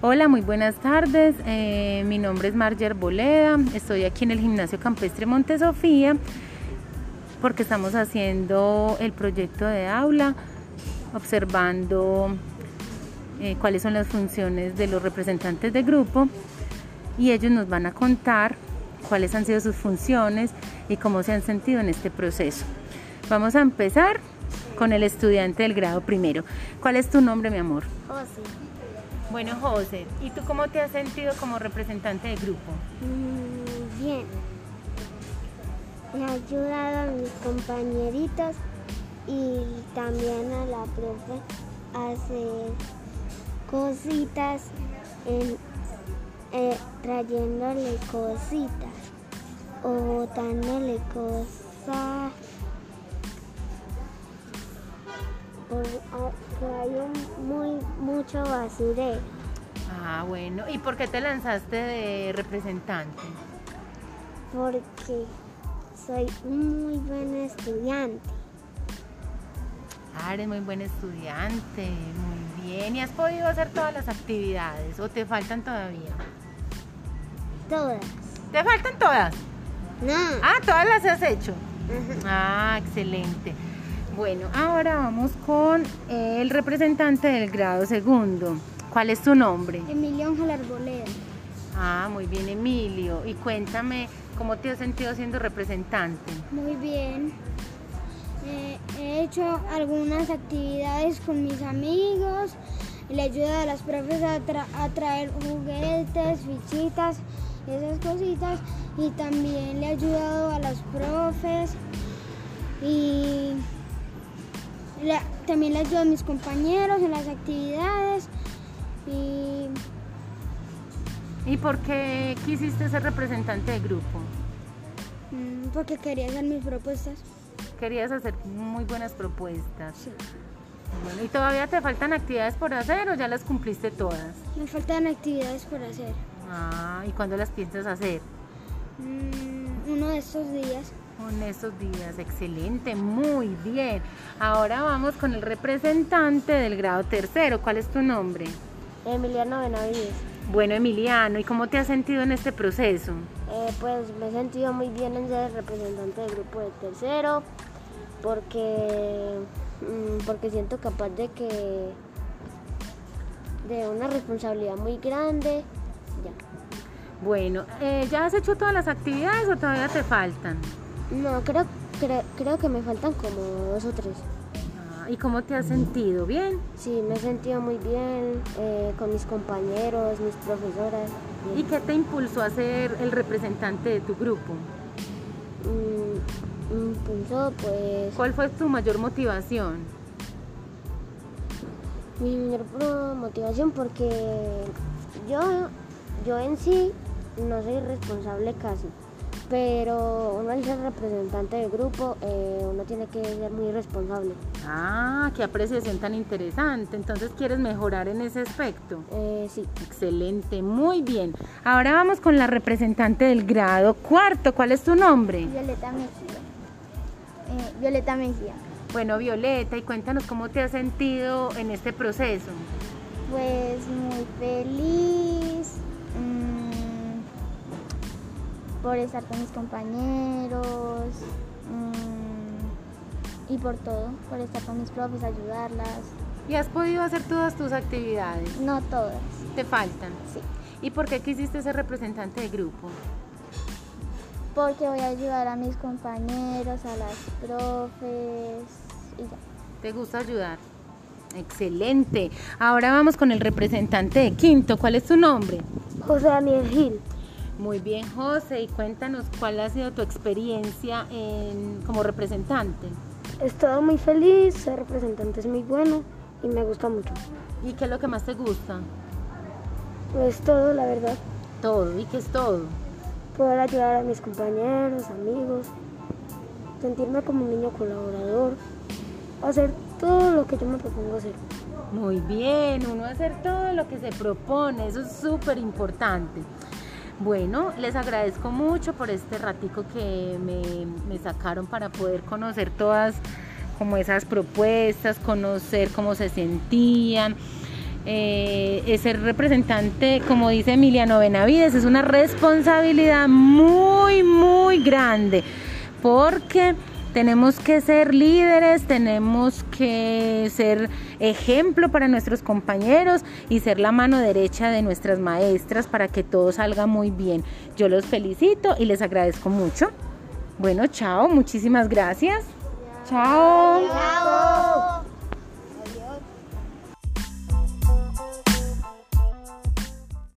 Hola, muy buenas tardes. Eh, mi nombre es Marger Boleda. Estoy aquí en el Gimnasio Campestre Monte Sofía porque estamos haciendo el proyecto de aula, observando eh, cuáles son las funciones de los representantes de grupo y ellos nos van a contar cuáles han sido sus funciones y cómo se han sentido en este proceso. Vamos a empezar con el estudiante del grado primero. ¿Cuál es tu nombre, mi amor? José. Bueno, José, ¿y tú cómo te has sentido como representante del grupo? Mm, bien. He ayudado a mis compañeritos y también a la profe a hacer cositas, en, eh, trayéndole cositas o botándole cosas. Porque hay un, muy mucho basurero. Ah, bueno. ¿Y por qué te lanzaste de representante? porque soy un muy buen estudiante. Ah, eres muy buen estudiante, muy bien. ¿Y has podido hacer todas las actividades o te faltan todavía? Todas. ¿Te faltan todas? No. Ah, todas las has hecho. Ajá. Ah, excelente. Bueno, ahora vamos con el representante del grado segundo. ¿Cuál es tu nombre? Emilio Ángel Arboleda. Ah, muy bien, Emilio. Y cuéntame, ¿cómo te has sentido siendo representante? Muy bien. Eh, he hecho algunas actividades con mis amigos. y Le ayudo a las profes a, tra- a traer juguetes, fichitas esas cositas. Y también le he ayudado a las profes. Y también le ayudo a mis compañeros en las actividades. Y ¿Y por qué quisiste ser representante del grupo? mm, porque quería hacer mis propuestas. Querías hacer muy buenas propuestas. Sí. Bueno, ¿y todavía te faltan actividades por hacer o ya las cumpliste todas? Me faltan actividades por hacer. Ah, ¿y cuándo las piensas hacer? Mm, uno de estos días. En estos días, excelente, muy bien. Ahora vamos con el representante del grado tercero. ¿Cuál es tu nombre? Emiliano Benavides. Bueno, Emiliano, ¿y cómo te has sentido en este proceso? Eh, pues me he sentido muy bien en ser representante del grupo de tercero porque, mm, porque siento capaz de que de una responsabilidad muy grande. Ya. Bueno, eh, ¿ya has hecho todas las actividades o todavía te faltan? No, creo, creo, creo que me faltan como dos o tres. Ah, ¿Y cómo te has sentido? ¿Bien? Sí, me he sentido muy bien eh, con mis compañeros, mis profesoras. ¿Y qué te impulsó a ser el representante de tu grupo? Mm, impulsó pues ¿Cuál fue tu mayor motivación? mi mayor motivación porque yo, yo en sí no soy responsable casi, pero uno al ser representante del grupo eh, uno tiene que ser muy responsable. Ah, qué apreciación tan interesante. Entonces, ¿quieres mejorar en ese aspecto? Eh, sí, Excelente, muy bien. Ahora vamos con la representante del grado cuarto. ¿Cuál es tu nombre? Violeta Mejía. Eh, Violeta Mejía. Bueno, Violeta, y cuéntanos cómo te has sentido en este proceso. Pues muy feliz por estar con mis compañeros mm, y por todo, por estar con mis profes, ayudarlas. ¿Y has podido hacer todas tus actividades? No todas, ¿Te faltan? sí, ¿Y por qué quisiste ser representante del grupo? porque voy a ayudar a mis compañeros, a las profes y ya. ¿Te gusta ayudar? Excelente. Ahora vamos con el representante de quinto. ¿Cuál es tu nombre? José Daniel Gil. Muy bien, José, y cuéntanos cuál ha sido tu experiencia en- como representante. He estado muy feliz, ser representante es muy bueno y me gusta mucho. ¿Y qué es lo que más te gusta? Es todo, la verdad. Todo. ¿Y qué es todo? poder ayudar a mis compañeros, amigos, sentirme como un niño colaborador, hacer todo lo que yo me propongo hacer. Muy bien, uno hacer todo lo que se propone, eso es súper importante. Bueno, les agradezco mucho por este ratico que me, sacaron para poder conocer todas como esas propuestas, conocer cómo se sentían. eh, ser representante, como dice Emiliano Benavides, es una responsabilidad muy, muy grande, porque tenemos que ser líderes, tenemos que ser ejemplo para nuestros compañeros y ser la mano derecha de nuestras maestras para que todo salga muy bien. Yo los felicito y les agradezco mucho. Bueno, chao, muchísimas gracias. Chao.